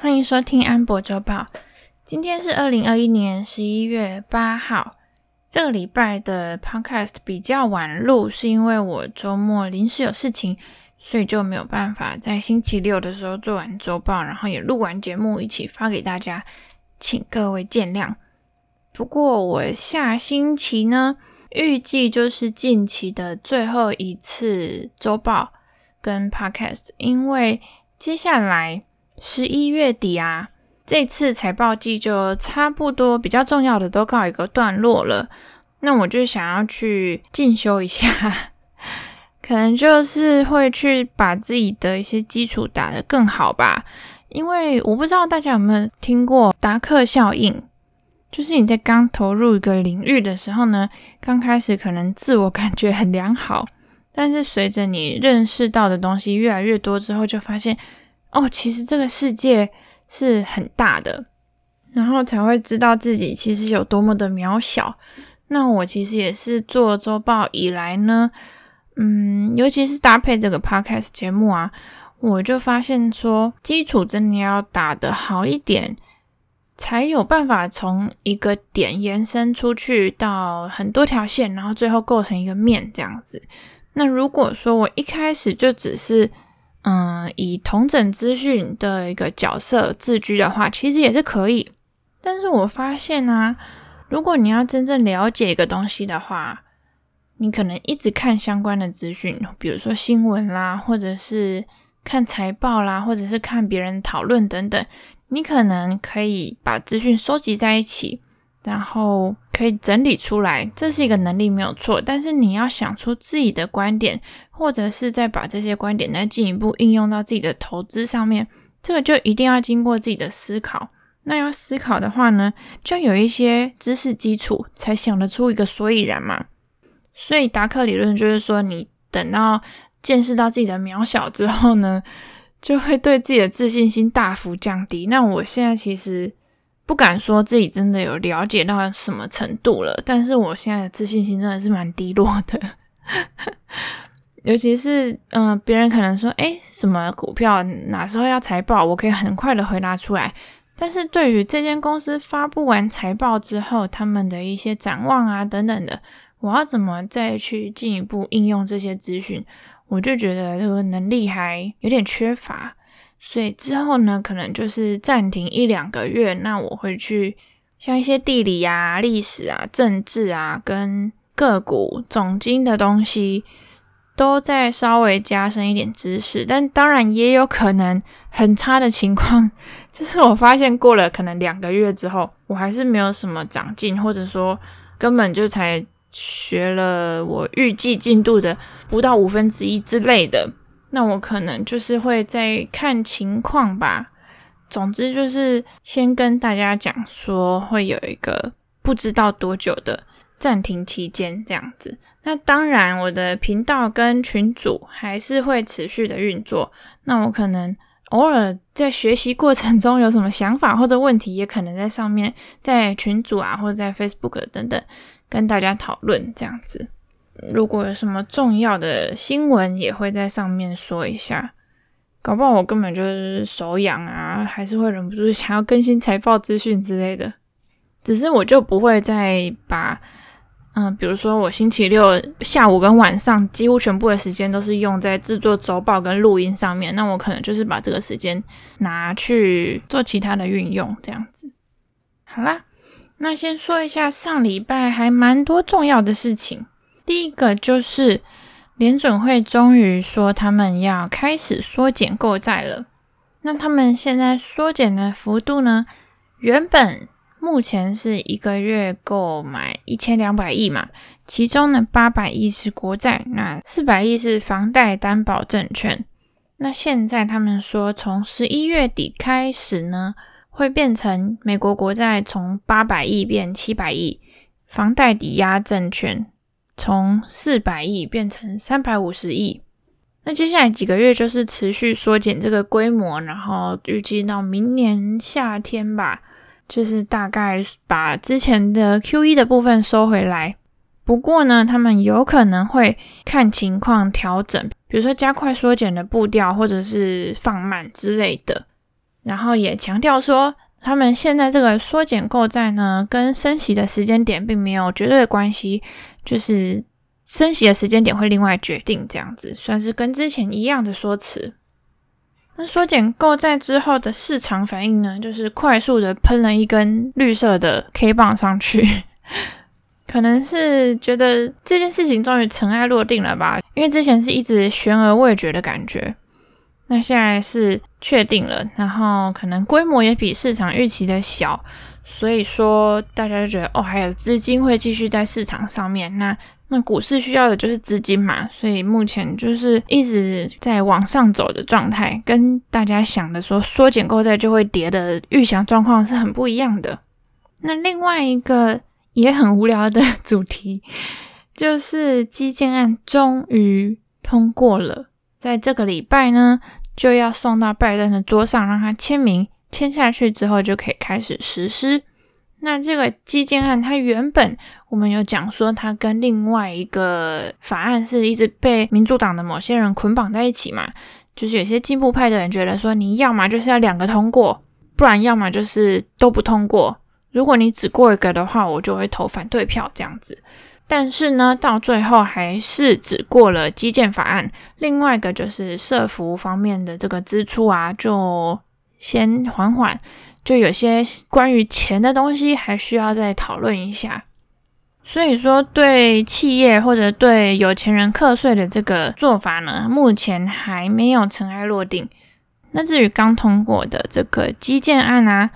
欢迎收听安博周报。今天是二零二一年十一月八号。这个礼拜的 Podcast 比较晚录，是因为我周末临时有事情，所以就没有办法在星期六的时候做完周报，然后也录完节目一起发给大家，请各位见谅。不过我下星期呢，预计就是近期的最后一次周报跟 Podcast，因为接下来。十一月底啊，这次财报季就差不多比较重要的都告一个段落了。那我就想要去进修一下，可能就是会去把自己的一些基础打得更好吧。因为我不知道大家有没有听过达克效应，就是你在刚投入一个领域的时候呢，刚开始可能自我感觉很良好，但是随着你认识到的东西越来越多之后，就发现。哦，其实这个世界是很大的，然后才会知道自己其实有多么的渺小。那我其实也是做周报以来呢，嗯，尤其是搭配这个 podcast 节目啊，我就发现说，基础真的要打得好一点，才有办法从一个点延伸出去到很多条线，然后最后构成一个面这样子。那如果说我一开始就只是嗯，以同整资讯的一个角色自居的话，其实也是可以。但是我发现呢、啊，如果你要真正了解一个东西的话，你可能一直看相关的资讯，比如说新闻啦，或者是看财报啦，或者是看别人讨论等等，你可能可以把资讯收集在一起。然后可以整理出来，这是一个能力没有错。但是你要想出自己的观点，或者是再把这些观点再进一步应用到自己的投资上面，这个就一定要经过自己的思考。那要思考的话呢，就有一些知识基础，才想得出一个所以然嘛。所以达克理论就是说，你等到见识到自己的渺小之后呢，就会对自己的自信心大幅降低。那我现在其实。不敢说自己真的有了解到什么程度了，但是我现在的自信心真的是蛮低落的，尤其是嗯，别人可能说，诶，什么股票哪时候要财报，我可以很快的回答出来。但是对于这间公司发布完财报之后，他们的一些展望啊等等的，我要怎么再去进一步应用这些资讯，我就觉得这个能力还有点缺乏。所以之后呢，可能就是暂停一两个月。那我会去像一些地理啊、历史啊、政治啊，跟个股总经的东西，都再稍微加深一点知识。但当然也有可能很差的情况，就是我发现过了可能两个月之后，我还是没有什么长进，或者说根本就才学了我预计进度的不到五分之一之类的。那我可能就是会再看情况吧。总之就是先跟大家讲说，会有一个不知道多久的暂停期间这样子。那当然，我的频道跟群组还是会持续的运作。那我可能偶尔在学习过程中有什么想法或者问题，也可能在上面在群组啊，或者在 Facebook 等等跟大家讨论这样子。如果有什么重要的新闻，也会在上面说一下。搞不好我根本就是手痒啊，还是会忍不住想要更新财报资讯之类的。只是我就不会再把，嗯、比如说我星期六下午跟晚上几乎全部的时间都是用在制作周报跟录音上面，那我可能就是把这个时间拿去做其他的运用，这样子。好啦，那先说一下上礼拜还蛮多重要的事情。第一个就是联准会终于说他们要开始缩减购债了。那他们现在缩减的幅度呢？原本目前是一个月购买一千两百亿嘛，其中呢八百亿是国债，那四百亿是房贷担保证券。那现在他们说从十一月底开始呢，会变成美国国债从八百亿变七百亿，房贷抵押证券。从四百亿变成三百五十亿，那接下来几个月就是持续缩减这个规模，然后预计到明年夏天吧，就是大概把之前的 QE 的部分收回来。不过呢，他们有可能会看情况调整，比如说加快缩减的步调，或者是放慢之类的。然后也强调说，他们现在这个缩减购债呢，跟升息的时间点并没有绝对的关系，就是升息的时间点会另外决定，这样子算是跟之前一样的说辞。那缩减购债之后的市场反应呢，就是快速的喷了一根绿色的 K 棒上去，可能是觉得这件事情终于尘埃落定了吧，因为之前是一直悬而未决的感觉。那现在是确定了，然后可能规模也比市场预期的小，所以说大家就觉得哦，还有资金会继续在市场上面。那那股市需要的就是资金嘛，所以目前就是一直在往上走的状态，跟大家想的说缩减购债就会跌的预想状况是很不一样的。那另外一个也很无聊的 主题，就是基建案终于通过了，在这个礼拜呢。就要送到拜登的桌上，让他签名，签下去之后就可以开始实施。那这个基建案，它原本我们有讲说，它跟另外一个法案是一直被民主党的某些人捆绑在一起嘛，就是有些进步派的人觉得说，你要么就是要两个通过，不然要么就是都不通过。如果你只过一个的话，我就会投反对票这样子。但是呢，到最后还是只过了基建法案。另外一个就是社福方面的这个支出啊，就先缓缓。就有些关于钱的东西还需要再讨论一下。所以说，对企业或者对有钱人课税的这个做法呢，目前还没有尘埃落定。那至于刚通过的这个基建案啊，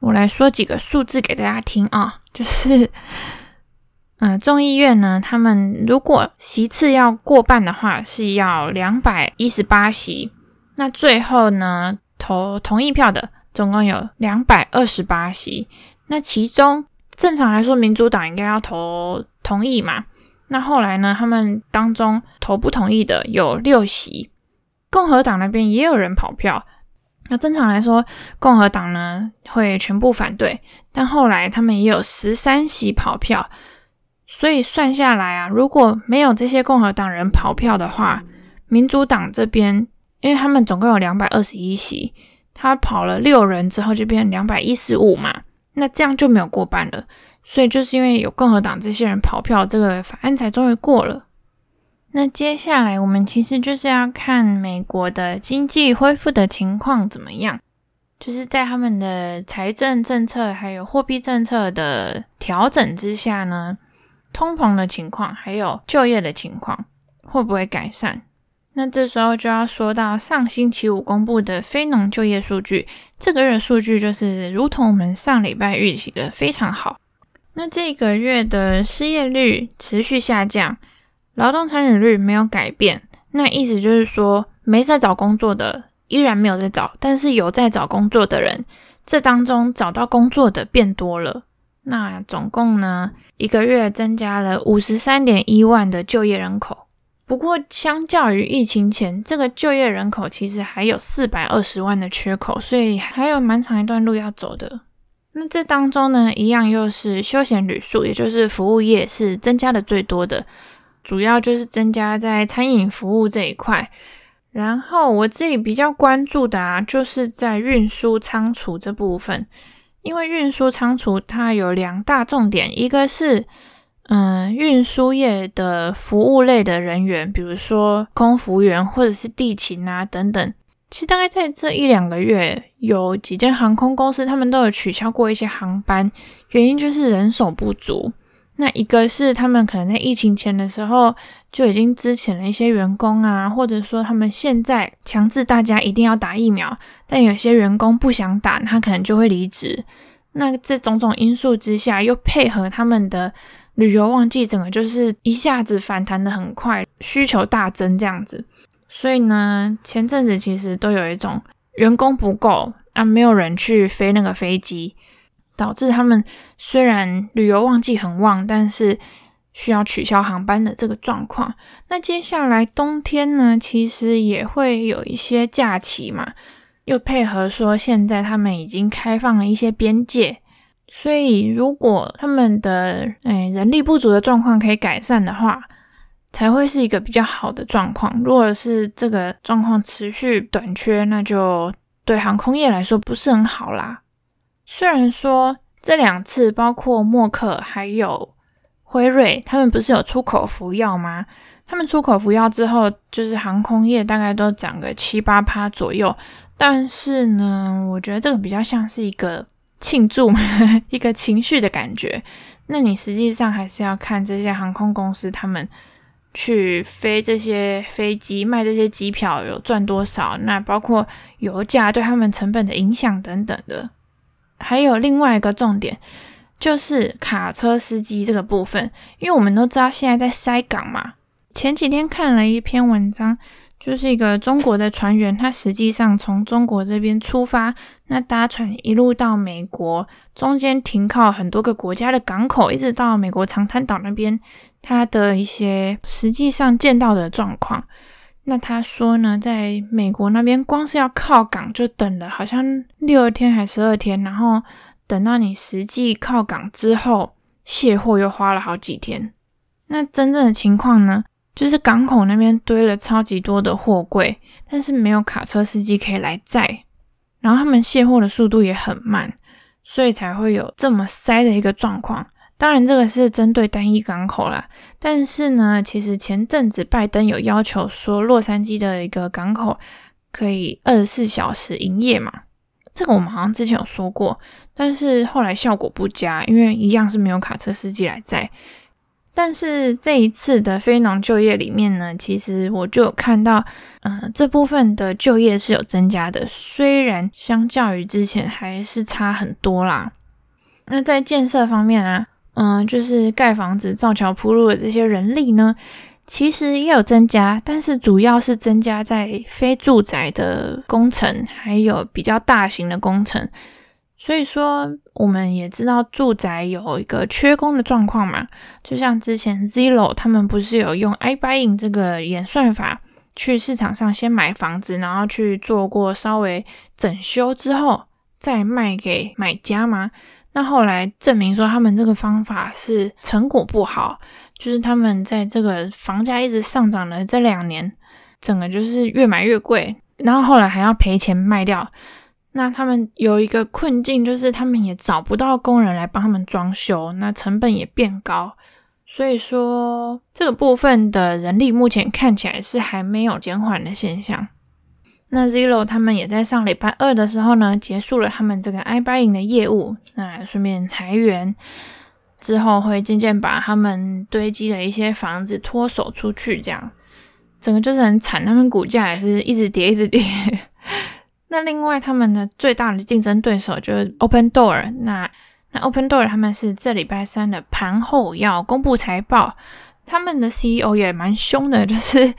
我来说几个数字给大家听啊，就是。嗯，众议院呢，他们如果席次要过半的话，是要两百一十八席。那最后呢，投同意票的总共有两百二十八席。那其中正常来说，民主党应该要投同意嘛。那后来呢，他们当中投不同意的有六席，共和党那边也有人跑票。那正常来说，共和党呢会全部反对，但后来他们也有十三席跑票。所以算下来啊，如果没有这些共和党人跑票的话，民主党这边，因为他们总共有两百二十一席，他跑了六人之后就变成两百一十五嘛，那这样就没有过半了。所以就是因为有共和党这些人跑票，这个法案才终于过了。那接下来我们其实就是要看美国的经济恢复的情况怎么样，就是在他们的财政政策还有货币政策的调整之下呢。通膨的情况，还有就业的情况会不会改善？那这时候就要说到上星期五公布的非农就业数据，这个月数据就是如同我们上礼拜预期的非常好。那这个月的失业率持续下降，劳动参与率没有改变。那意思就是说，没在找工作的依然没有在找，但是有在找工作的人，这当中找到工作的变多了。那总共呢，一个月增加了五十三点一万的就业人口。不过，相较于疫情前，这个就业人口其实还有四百二十万的缺口，所以还有蛮长一段路要走的。那这当中呢，一样又是休闲旅宿，也就是服务业是增加的最多的，主要就是增加在餐饮服务这一块。然后我自己比较关注的啊，就是在运输仓储这部分。因为运输仓储它有两大重点，一个是嗯运输业的服务类的人员，比如说空服员或者是地勤啊等等。其实大概在这一两个月，有几间航空公司他们都有取消过一些航班，原因就是人手不足。那一个是他们可能在疫情前的时候就已经支遣了一些员工啊，或者说他们现在强制大家一定要打疫苗，但有些员工不想打，他可能就会离职。那这种种因素之下，又配合他们的旅游旺季，整个就是一下子反弹的很快，需求大增这样子。所以呢，前阵子其实都有一种员工不够啊，没有人去飞那个飞机。导致他们虽然旅游旺季很旺，但是需要取消航班的这个状况。那接下来冬天呢，其实也会有一些假期嘛，又配合说现在他们已经开放了一些边界，所以如果他们的诶人力不足的状况可以改善的话，才会是一个比较好的状况。如果是这个状况持续短缺，那就对航空业来说不是很好啦。虽然说这两次，包括默克还有辉瑞，他们不是有出口服药吗？他们出口服药之后，就是航空业大概都涨个七八趴左右。但是呢，我觉得这个比较像是一个庆祝，一个情绪的感觉。那你实际上还是要看这些航空公司他们去飞这些飞机，卖这些机票有赚多少，那包括油价对他们成本的影响等等的。还有另外一个重点，就是卡车司机这个部分，因为我们都知道现在在塞港嘛。前几天看了一篇文章，就是一个中国的船员，他实际上从中国这边出发，那搭船一路到美国，中间停靠很多个国家的港口，一直到美国长滩岛那边，他的一些实际上见到的状况。那他说呢，在美国那边，光是要靠港就等了好像六天还十二天，然后等到你实际靠港之后，卸货又花了好几天。那真正的情况呢，就是港口那边堆了超级多的货柜，但是没有卡车司机可以来载，然后他们卸货的速度也很慢，所以才会有这么塞的一个状况。当然，这个是针对单一港口啦。但是呢，其实前阵子拜登有要求说，洛杉矶的一个港口可以二十四小时营业嘛。这个我们好像之前有说过，但是后来效果不佳，因为一样是没有卡车司机来载。但是这一次的非农就业里面呢，其实我就有看到，嗯、呃，这部分的就业是有增加的，虽然相较于之前还是差很多啦。那在建设方面啊。嗯，就是盖房子、造桥铺路的这些人力呢，其实也有增加，但是主要是增加在非住宅的工程，还有比较大型的工程。所以说，我们也知道住宅有一个缺工的状况嘛。就像之前 Zillow 他们不是有用 iBuying 这个演算法去市场上先买房子，然后去做过稍微整修之后再卖给买家吗？那后来证明说，他们这个方法是成果不好，就是他们在这个房价一直上涨的这两年，整个就是越买越贵，然后后来还要赔钱卖掉。那他们有一个困境，就是他们也找不到工人来帮他们装修，那成本也变高，所以说这个部分的人力目前看起来是还没有减缓的现象。那 Zero 他们也在上礼拜二的时候呢，结束了他们这个 iBuying 的业务，那顺便裁员，之后会渐渐把他们堆积的一些房子脱手出去，这样整个就是很惨，他们股价也是一直跌，一直跌。那另外他们的最大的竞争对手就是 Opendoor，那那 Opendoor 他们是这礼拜三的盘后要公布财报，他们的 CEO 也蛮凶的，就是。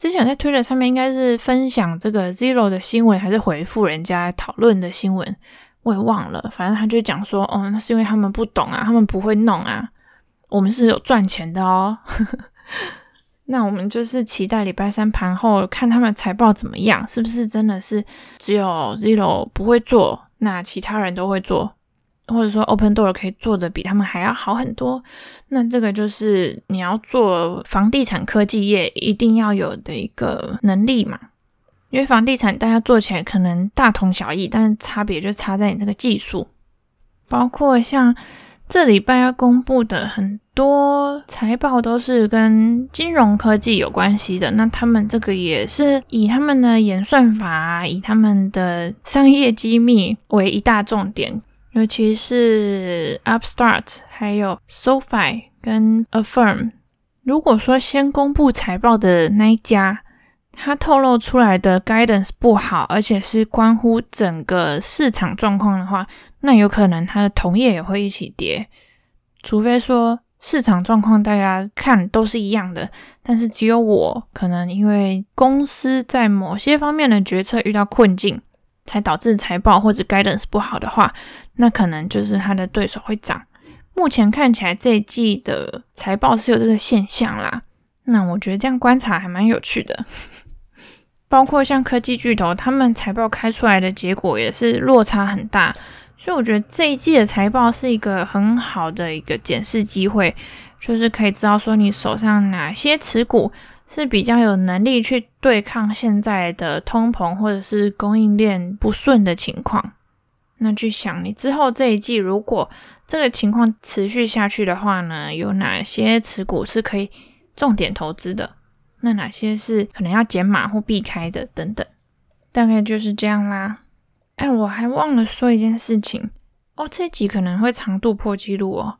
之前在推特上面应该是分享这个 Zero 的新闻，还是回复人家讨论的新闻，我也忘了。反正他就讲说，哦，那是因为他们不懂啊，他们不会弄啊。我们是有赚钱的哦。那我们就是期待礼拜三盘后看他们财报怎么样，是不是真的是只有 Zero 不会做，那其他人都会做。或者说，Opendoor 可以做的比他们还要好很多，那这个就是你要做房地产科技业一定要有的一个能力嘛。因为房地产大家做起来可能大同小异，但是差别就差在你这个技术。包括像这礼拜要公布的很多财报都是跟金融科技有关系的，那他们这个也是以他们的演算法，以他们的商业机密为一大重点。尤其是 Upstart，还有 SoFi 跟 Affirm。如果说先公布财报的那一家，它透露出来的 guidance 不好，而且是关乎整个市场状况的话，那有可能它的同业也会一起跌。除非说市场状况大家看都是一样的，但是只有我可能因为公司在某些方面的决策遇到困境，才导致财报或者 guidance 不好的话，那可能就是他的对手会涨。目前看起来这一季的财报是有这个现象啦。那我觉得这样观察还蛮有趣的。包括像科技巨头，他们财报开出来的结果也是落差很大。所以我觉得这一季的财报是一个很好的一个检视机会，就是可以知道说你手上哪些持股是比较有能力去对抗现在的通膨或者是供应链不顺的情况。那去想，你之后这一季如果这个情况持续下去的话呢，有哪些持股是可以重点投资的？那哪些是可能要减码或避开的？等等，大概就是这样啦。哎，我还忘了说一件事情哦，这集可能会长度破纪录哦。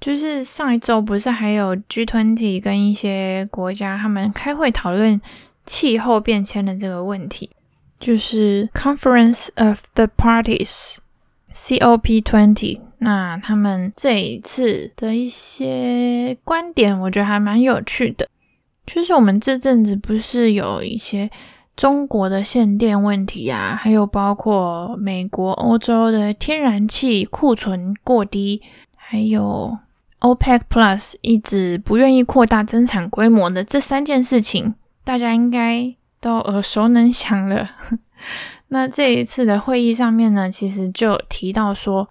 就是上一周不是还有 G20 跟一些国家他们开会讨论气候变迁的这个问题，就是 Conference of the Parties（COP20）。那他们这一次的一些观点，我觉得还蛮有趣的。就是我们这阵子不是有一些中国的限电问题啊，还有包括美国、欧洲的天然气库存过低，还有。OPEC Plus 一直不愿意扩大增产规模的这三件事情，大家应该都耳熟能详了。那这一次的会议上面呢，其实就提到说，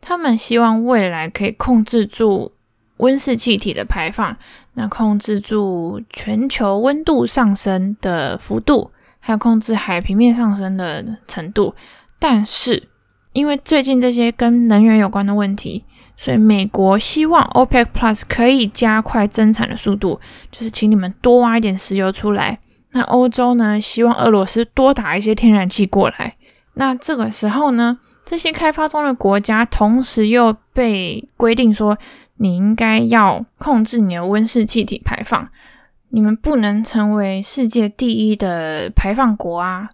他们希望未来可以控制住温室气体的排放，那控制住全球温度上升的幅度，还有控制海平面上升的程度。但是，因为最近这些跟能源有关的问题。所以美国希望 OPEC Plus 可以加快增产的速度，就是请你们多挖一点石油出来。那欧洲呢，希望俄罗斯多打一些天然气过来。那这个时候呢，这些开发中的国家同时又被规定说，你应该要控制你的温室气体排放，你们不能成为世界第一的排放国啊。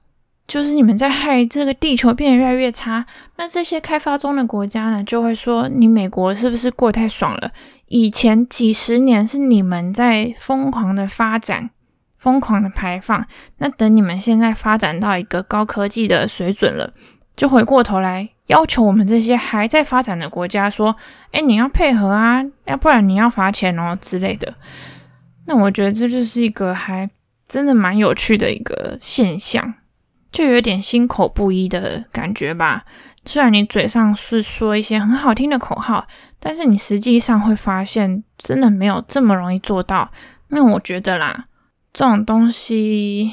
就是你们在害这个地球变得越来越差，那这些开发中的国家呢，就会说你美国是不是过太爽了？以前几十年是你们在疯狂的发展、疯狂的排放，那等你们现在发展到一个高科技的水准了，就回过头来要求我们这些还在发展的国家说：“哎，你要配合啊，要不然你要罚钱哦之类的。”那我觉得这就是一个还真的蛮有趣的一个现象。就有点心口不一的感觉吧。虽然你嘴上是说一些很好听的口号，但是你实际上会发现，真的没有这么容易做到。那我觉得啦，这种东西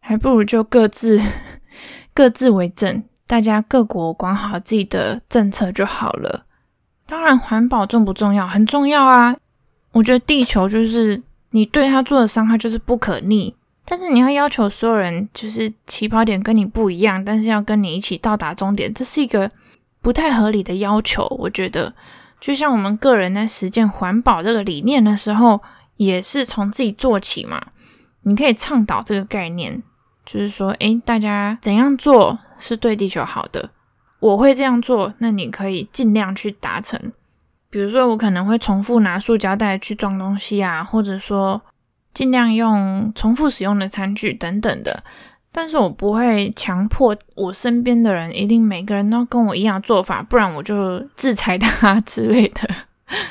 还不如就各自 各自为政，大家各国管好自己的政策就好了。当然，环保重不重要？很重要啊。我觉得地球就是你对它做的伤害就是不可逆。但是你要要求所有人就是起跑点跟你不一样，但是要跟你一起到达终点，这是一个不太合理的要求。我觉得，就像我们个人在实践环保这个理念的时候，也是从自己做起嘛。你可以倡导这个概念，就是说，诶，大家怎样做是对地球好的，我会这样做，那你可以尽量去达成。比如说，我可能会重复拿塑胶袋去装东西啊，或者说。尽量用重复使用的餐具等等的，但是我不会强迫我身边的人一定每个人都跟我一样做法，不然我就制裁他之类的。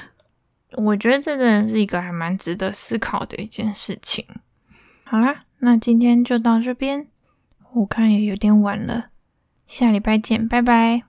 我觉得这真的是一个还蛮值得思考的一件事情。好啦，那今天就到这边，我看也有点晚了，下礼拜见，拜拜。